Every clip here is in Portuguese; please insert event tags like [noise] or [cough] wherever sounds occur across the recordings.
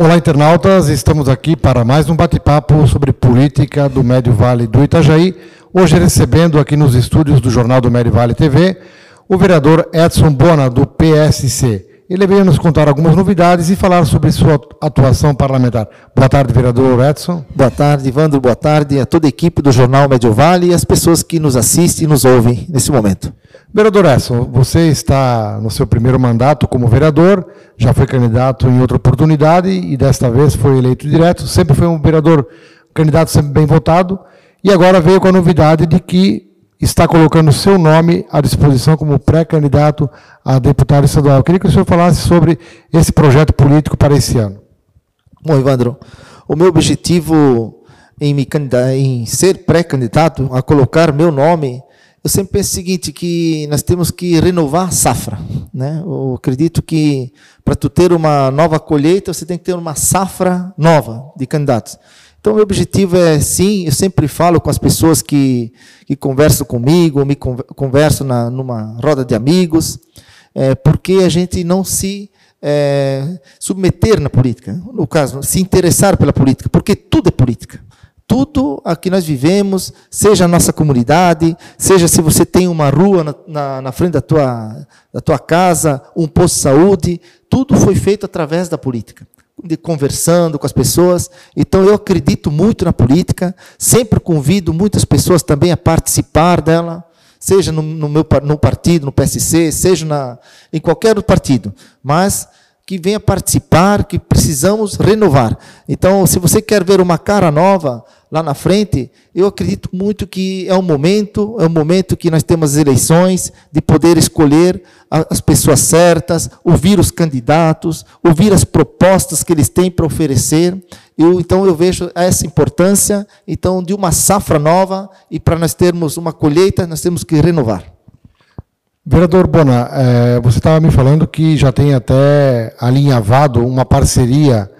Olá, internautas. Estamos aqui para mais um bate-papo sobre política do Médio Vale do Itajaí. Hoje recebendo aqui nos estúdios do Jornal do Médio Vale TV o vereador Edson Bona, do PSC. Ele veio nos contar algumas novidades e falar sobre sua atuação parlamentar. Boa tarde, vereador Edson. Boa tarde, Ivandro. Boa tarde a toda a equipe do Jornal Médio Vale e as pessoas que nos assistem e nos ouvem nesse momento. Vereador Edson, você está no seu primeiro mandato como vereador, já foi candidato em outra oportunidade e desta vez foi eleito direto. Sempre foi um vereador, candidato sempre bem votado. E agora veio com a novidade de que está colocando o seu nome à disposição como pré-candidato a deputado estadual. Eu queria que o senhor falasse sobre esse projeto político para esse ano. Bom, Evandro, o meu objetivo em, me em ser pré-candidato a colocar meu nome, eu sempre penso o seguinte, que nós temos que renovar a safra. Né? Eu acredito que para tu ter uma nova colheita, você tem que ter uma safra nova de candidatos. Então, meu objetivo é, sim, eu sempre falo com as pessoas que, que conversam comigo, me converso na, numa roda de amigos, é, porque a gente não se é, submeter na política, no caso, se interessar pela política, porque tudo é política. Tudo a que nós vivemos, seja a nossa comunidade, seja se você tem uma rua na, na, na frente da tua, da tua casa, um posto de saúde, tudo foi feito através da política de conversando com as pessoas. Então eu acredito muito na política, sempre convido muitas pessoas também a participar dela, seja no, no meu no partido, no PSC, seja na, em qualquer outro partido, mas que venha participar, que precisamos renovar. Então, se você quer ver uma cara nova, lá na frente, eu acredito muito que é um momento, é um momento que nós temos as eleições, de poder escolher as pessoas certas, ouvir os candidatos, ouvir as propostas que eles têm para oferecer. Eu, então eu vejo essa importância então de uma safra nova e para nós termos uma colheita, nós temos que renovar. Vereador Bona, é, você estava me falando que já tem até alinhavado uma parceria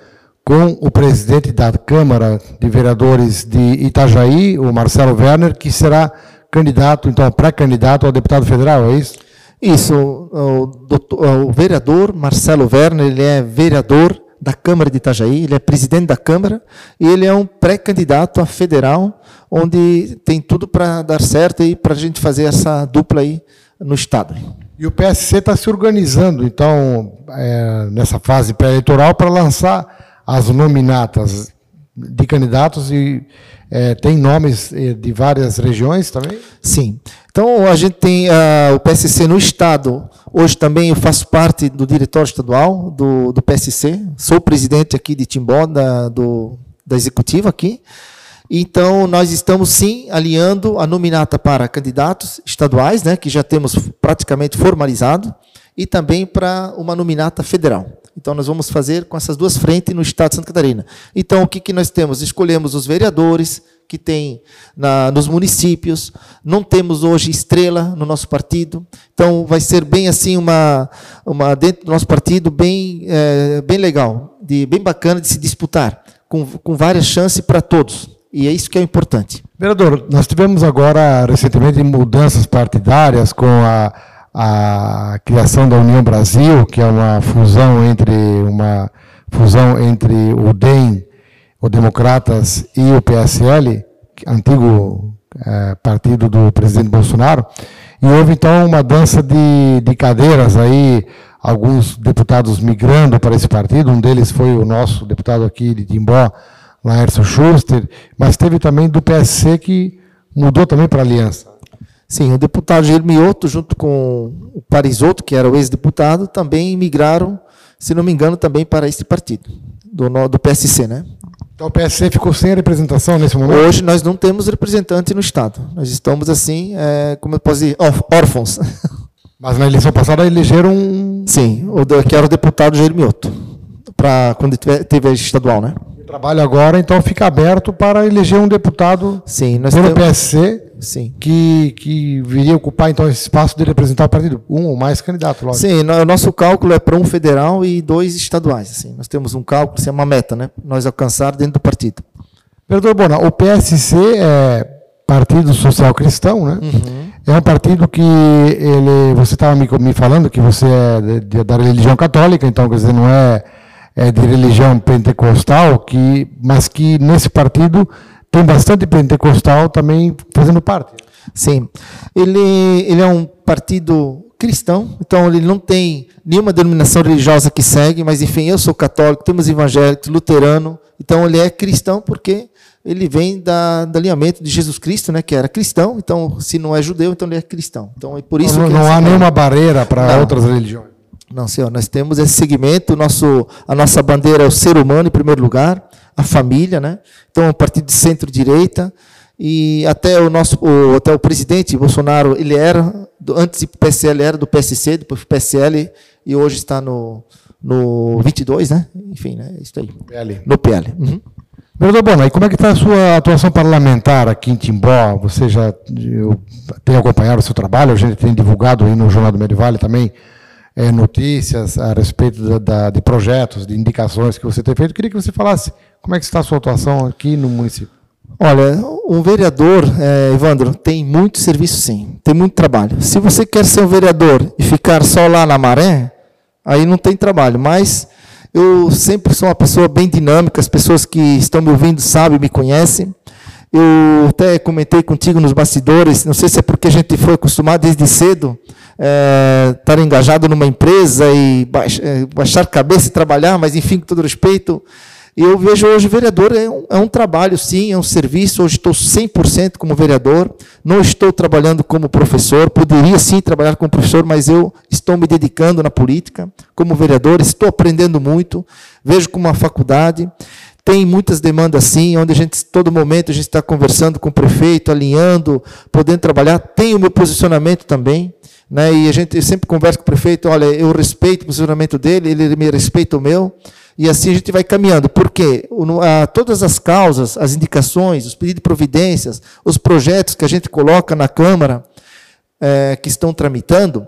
com o presidente da Câmara de Vereadores de Itajaí, o Marcelo Werner, que será candidato, então, pré-candidato a deputado federal, é isso? Isso, o, doutor, o vereador Marcelo Werner, ele é vereador da Câmara de Itajaí, ele é presidente da Câmara e ele é um pré-candidato a federal, onde tem tudo para dar certo e para a gente fazer essa dupla aí no Estado. E o PSC está se organizando, então, é, nessa fase pré-eleitoral, para lançar as nominatas de candidatos e é, tem nomes é, de várias regiões também? Sim. Então, a gente tem uh, o PSC no Estado. Hoje também eu faço parte do diretório estadual do, do PSC. Sou presidente aqui de Timbó, da, do, da executiva aqui. Então, nós estamos sim alinhando a nominata para candidatos estaduais, né, que já temos praticamente formalizado, e também para uma nominata federal. Então, nós vamos fazer com essas duas frentes no Estado de Santa Catarina. Então, o que, que nós temos? Escolhemos os vereadores que tem na, nos municípios. Não temos hoje estrela no nosso partido. Então, vai ser bem assim, uma, uma dentro do nosso partido, bem, é, bem legal, de, bem bacana de se disputar, com, com várias chances para todos. E é isso que é importante. Vereador, nós tivemos agora, recentemente, mudanças partidárias com a a criação da União Brasil, que é uma fusão entre uma fusão entre o DEM, o Democratas e o PSL, antigo é, partido do presidente Bolsonaro, e houve então uma dança de, de cadeiras aí, alguns deputados migrando para esse partido, um deles foi o nosso deputado aqui de Timbó, Laércio Schuster, mas teve também do PSC que mudou também para a aliança. Sim, o deputado Germioto, junto com o Parisotto, que era o ex-deputado, também migraram, se não me engano, também para esse partido, do, do PSC, né? Então o PSC ficou sem representação nesse momento? Hoje nós não temos representante no Estado. Nós estamos assim, é, como eu posso dizer, órfãos. [laughs] Mas na eleição passada elegeram um... Sim, o que era o deputado Germioto, para quando teve a estadual, né? Trabalho agora, então fica aberto para eleger um deputado Sim, nós pelo temos... PSC Sim. Que, que viria ocupar então esse espaço de representar o partido, um ou mais candidatos, lógico. Sim, o nosso cálculo é para um federal e dois estaduais. Assim. Nós temos um cálculo, isso é uma meta, né? Nós alcançar dentro do partido. Vereador Bona, o PSC é Partido Social Cristão, né? Uhum. É um partido que ele, você estava me, me falando que você é de, de, da religião católica, então quer dizer não é é, de religião pentecostal, que, mas que nesse partido tem bastante pentecostal também fazendo parte. Sim. Ele, ele é um partido cristão, então ele não tem nenhuma denominação religiosa que segue, mas enfim, eu sou católico, temos evangélicos, luterano, então ele é cristão porque ele vem da, do alinhamento de Jesus Cristo, né, que era cristão, então se não é judeu, então ele é cristão. Então é por isso não, que não há nenhuma barreira para outras religiões. Não, senhor, nós temos esse segmento, nosso, a nossa bandeira é o ser humano em primeiro lugar, a família, né? Então, é um partido de centro-direita, e até o nosso o, até o presidente Bolsonaro, ele era, antes do PSL, era do PSC, depois PSL, e hoje está no, no 22, né? Enfim, né? Isso aí. PL. No PL. Uhum. Vereador Bona, e como é que está a sua atuação parlamentar aqui em Timbó? Você já eu, tem acompanhado o seu trabalho, a gente tem divulgado aí no Jornal do Medivale também é, notícias a respeito da, da, de projetos, de indicações que você tem feito. Eu queria que você falasse como é que está a sua atuação aqui no município. Olha, um vereador, é, Evandro, tem muito serviço sim, tem muito trabalho. Se você quer ser um vereador e ficar só lá na maré, aí não tem trabalho. Mas eu sempre sou uma pessoa bem dinâmica, as pessoas que estão me ouvindo sabem, me conhecem. Eu até comentei contigo nos bastidores, não sei se é porque a gente foi acostumado desde cedo é, estar engajado numa empresa e baixar, é, baixar cabeça e trabalhar, mas enfim, com todo respeito, eu vejo hoje vereador é um, é um trabalho, sim, é um serviço. Hoje estou 100% como vereador, não estou trabalhando como professor, poderia sim trabalhar como professor, mas eu estou me dedicando na política como vereador, estou aprendendo muito, vejo como uma faculdade. Tem muitas demandas sim, onde a gente, todo momento, a gente está conversando com o prefeito, alinhando, podendo trabalhar. Tem o meu posicionamento também. Né? E a gente sempre conversa com o prefeito, olha, eu respeito o posicionamento dele, ele me respeita o meu, e assim a gente vai caminhando. Porque todas as causas, as indicações, os pedidos de providências, os projetos que a gente coloca na Câmara, é, que estão tramitando,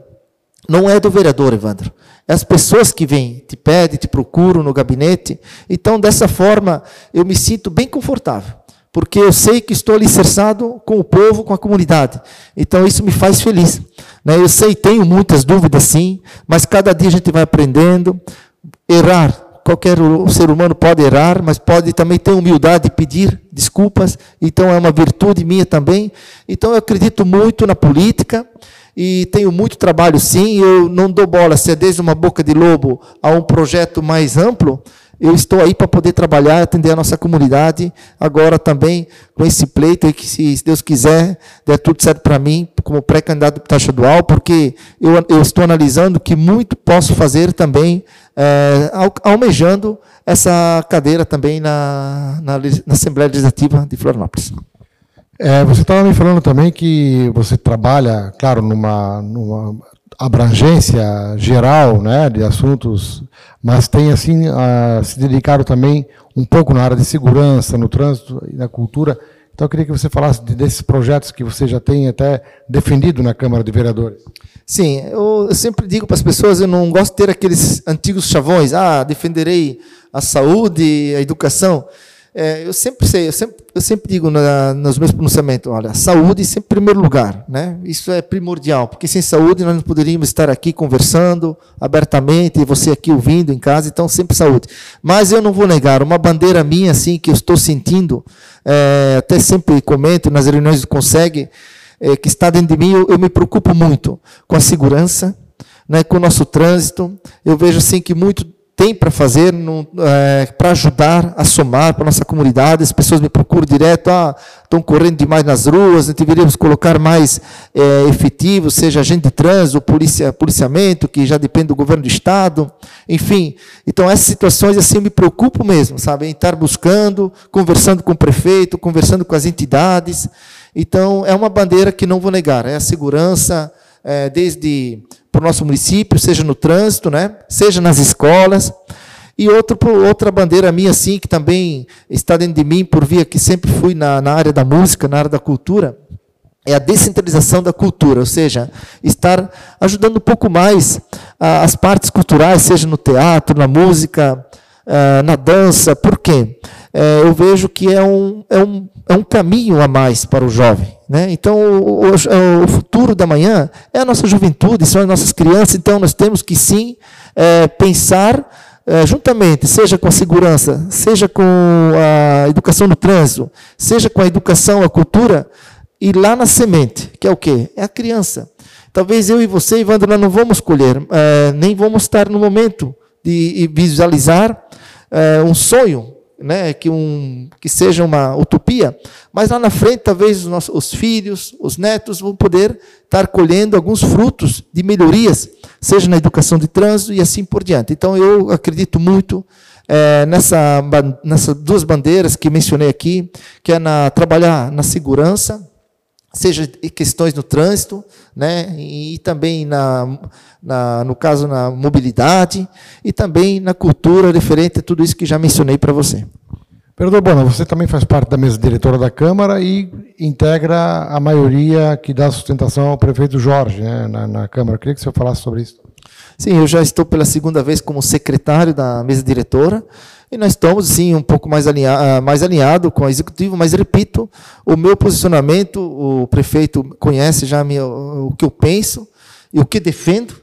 não é do vereador, Evandro. É as pessoas que vêm, te pedem, te procuram no gabinete. Então, dessa forma, eu me sinto bem confortável porque eu sei que estou alicerçado com o povo, com a comunidade. Então isso me faz feliz. Né? Eu sei, tenho muitas dúvidas sim, mas cada dia a gente vai aprendendo. Errar, qualquer ser humano pode errar, mas pode também ter humildade de pedir desculpas. Então é uma virtude minha também. Então eu acredito muito na política e tenho muito trabalho sim. Eu não dou bola se é desde uma boca de lobo a um projeto mais amplo eu estou aí para poder trabalhar, atender a nossa comunidade, agora também com esse pleito e que, se Deus quiser, der tudo certo para mim, como pré-candidato deputado estadual, porque eu, eu, estou analisando que muito posso fazer também, é, almejando essa cadeira também na, na, na Assembleia Legislativa de Florianópolis. É, você estava me falando também que você trabalha, claro, numa, numa abrangência geral né, de assuntos, mas tem assim a, se dedicado também um pouco na área de segurança, no trânsito e na cultura. Então eu queria que você falasse de, desses projetos que você já tem até defendido na Câmara de Vereadores. Sim, eu, eu sempre digo para as pessoas, eu não gosto de ter aqueles antigos chavões, ah, defenderei a saúde, a educação. É, eu sempre sei, eu sempre, eu sempre digo na, nos meus pronunciamentos, olha, saúde sempre em primeiro lugar, né? Isso é primordial, porque sem saúde nós não poderíamos estar aqui conversando abertamente, e você aqui ouvindo em casa, então sempre saúde. Mas eu não vou negar, uma bandeira minha, assim, que eu estou sentindo, é, até sempre comento nas reuniões do Consegue, é, que está dentro de mim, eu, eu me preocupo muito com a segurança, né, com o nosso trânsito. Eu vejo assim que muito tem para fazer é, para ajudar a somar para a nossa comunidade. As pessoas me procuram direto, ah, estão correndo demais nas ruas, deveríamos colocar mais é, efetivo, seja agente de trânsito, polícia, policiamento, que já depende do governo do Estado, enfim. Então, essas situações assim me preocupam mesmo, sabe? Em estar buscando, conversando com o prefeito, conversando com as entidades. Então, é uma bandeira que não vou negar, é a segurança, é, desde para o nosso município, seja no trânsito, né? seja nas escolas. E outro, outra bandeira minha, assim, que também está dentro de mim, por via que sempre fui na, na área da música, na área da cultura, é a descentralização da cultura, ou seja, estar ajudando um pouco mais as partes culturais, seja no teatro, na música, ah, na dança. Por quê? É, eu vejo que é um, é, um, é um caminho a mais para o jovem. Né? Então, o, o, o, futuro da manhã é a nossa juventude, são as nossas crianças, então nós temos que sim é, pensar é, juntamente, seja com a segurança, seja com a educação no trânsito, seja com a educação, a cultura, e lá na semente, que é o quê? É a criança. Talvez eu e você, Ivandro, não vamos colher, é, nem vamos estar no momento de visualizar é, um sonho, né, que, um, que seja uma utopia, mas lá na frente talvez os, nossos, os filhos, os netos vão poder estar colhendo alguns frutos de melhorias, seja na educação de trânsito e assim por diante. Então eu acredito muito é, nessa, nessas duas bandeiras que mencionei aqui, que é na, trabalhar na segurança, seja questões no trânsito, né, e também na, na, no caso na mobilidade e também na cultura referente a tudo isso que já mencionei para você. Vereador Bona, você também faz parte da mesa diretora da Câmara e integra a maioria que dá sustentação ao prefeito Jorge né, na, na Câmara. Eu queria que o senhor falasse sobre isso. Sim, eu já estou pela segunda vez como secretário da mesa diretora e nós estamos, sim, um pouco mais, alinha, ah, mais alinhado com o executivo, mas repito, o meu posicionamento, o prefeito conhece já o que eu penso e o que defendo.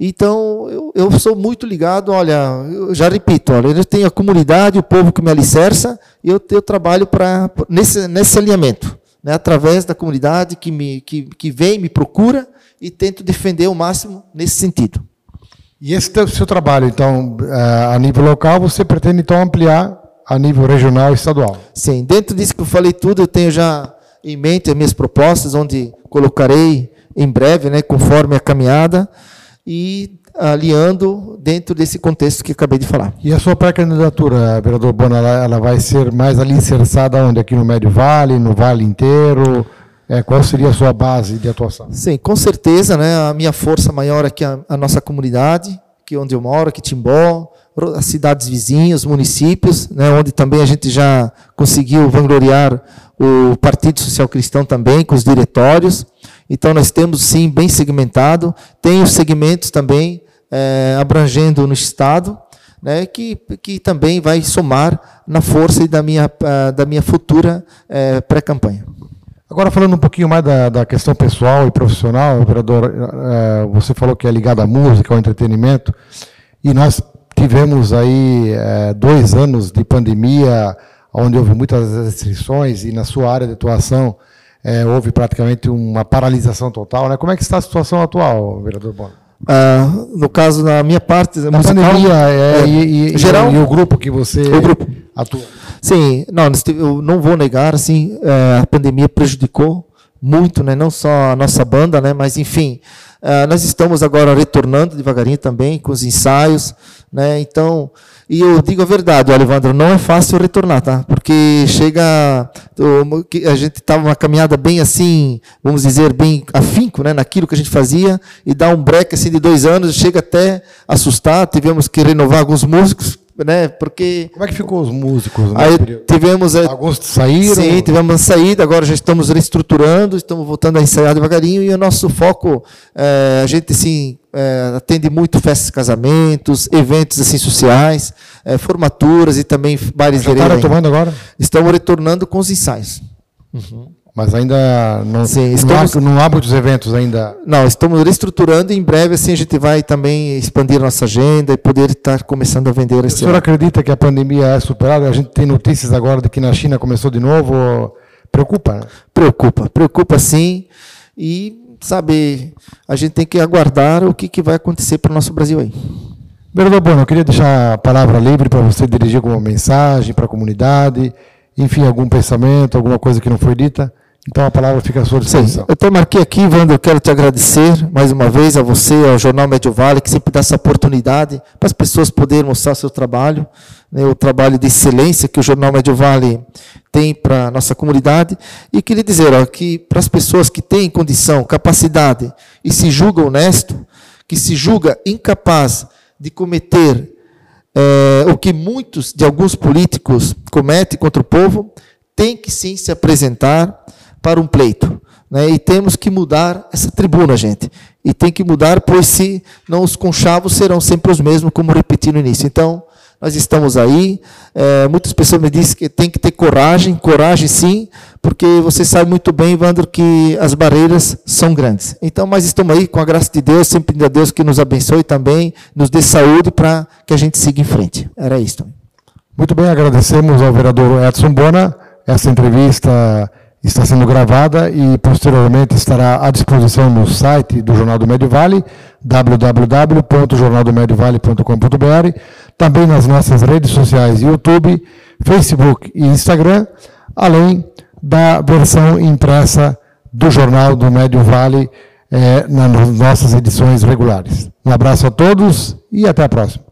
Então, eu, eu, sou muito ligado, olha, eu já repito, olha, eu tenho a comunidade, o povo que me alicerça, e eu, eu trabalho pra, nesse, nesse alinhamento, né, através da comunidade que, me, que, que vem, me procura, e tento defender o máximo nesse sentido. E esse seu trabalho, então, eh, a nível local, você pretende então ampliar a nível regional e estadual? Sim, dentro disso que eu falei tudo, eu tenho já em mente as minhas propostas, onde colocarei em breve, né, conforme a caminhada, e aliando dentro desse contexto que acabei de falar. E a sua pré-candidatura, vereador Bona, ela, ela, vai ser mais alicerçada onde? Aqui no Médio Vale, no Vale inteiro? É, qual seria a sua base de atuação? Sim, com certeza, né, a minha força maior é a, nossa comunidade, que onde eu moro, aqui Timbó, as cidades vizinhas, os municípios, né, onde também a gente já conseguiu vangloriar o Partido Social Cristão também, com os diretórios. Então, nós temos, sim, bem segmentado. Tem os segmentos também é, abrangendo no Estado, né, que, que também vai somar na força da minha, da minha futura é, pré-campanha. Agora, falando um pouquinho mais da, da questão pessoal e profissional, vereador, é, você falou que é ligado à música, ao entretenimento, e nós tivemos aí é, dois anos de pandemia, onde houve muitas restrições, e na sua área de atuação é, houve praticamente uma paralisação total. Né? Como é que está a situação atual, vereador Bono? Ah, no caso, na minha parte, na musical, pandemia é, é, e, e, geral, e, o grupo que você o grupo. Atua. Sim, não, eu não vou negar, assim, a pandemia prejudicou muito, né, não só a nossa banda, né, mas enfim, é, nós estamos agora retornando devagarinho também com os ensaios, né, então, e eu digo a verdade, Alevandro, não é fácil retornar, tá? Porque chega, a gente estava uma caminhada bem assim, vamos dizer, bem afinco, né, naquilo que a gente fazia, e dá um break assim de dois anos, chega até assustar, tivemos que renovar alguns músicos, né? Porque como é que ficou os músicos? Aí tivemos é, alguns saíram. Sim, tivemos saída. Agora já estamos reestruturando, estamos voltando a ensaiar devagarinho e o nosso foco é, a gente assim é, atende muito festas, casamentos, eventos assim sociais, é, formaturas e também bailes já de está retomando agora? Estamos retornando com os ensaios. Uhum. Mas ainda não, Sim, estamos, não, há, muitos eventos ainda. Não, estamos reestruturando e em breve assim a gente vai também expandir nossa agenda e poder estar começando a vender esse O senhor ano. acredita que a pandemia é superada? A gente tem notícias agora de que na China começou de novo. Preocupa? Né? Preocupa, preocupa sim. E, sabe, a gente tem que aguardar o que, que vai acontecer para o nosso Brasil aí. Vereador Bono, eu queria deixar a palavra livre para você dirigir alguma mensagem para a comunidade, enfim, algum pensamento, alguma coisa que não foi dita. Então a palavra fica à sua disposição. Sim, eu até marquei aqui, Wander, eu quero te agradecer mais uma vez a você, ao Jornal Médio Vale, que sempre dá essa oportunidade para as pessoas poderem mostrar seu trabalho, né, o trabalho de excelência que o Jornal Médio Vale tem para a nossa comunidade. E queria dizer ó, que para as pessoas que têm condição, capacidade e se julga honesto, que se julga incapaz de cometer é, o que muitos de alguns políticos cometem contra o povo, tem que sim se apresentar para um pleito. Né? E temos que mudar essa tribuna, gente. E tem que mudar, pois se não os conchavos serão sempre os mesmos, como repeti no início. Então, nós estamos aí. É, muitas pessoas me dizem que tem que ter coragem, coragem sim, porque você sabe muito bem, Evandro, que as barreiras são grandes. Então, mas estamos aí com a graça de Deus, sempre a Deus que nos abençoe também, nos dê saúde para que a gente siga em frente. Era isso. Muito bem, agradecemos ao vereador Edson Bona essa entrevista está sendo gravada e posteriormente estará à disposição no site do Jornal do Médio Vale, www.jornaldomediovale.com.br, também nas nossas redes sociais YouTube, Facebook e Instagram, além da versão impressa do Jornal do Médio Vale eh, nas nossas edições regulares. Um abraço a todos e até a próxima.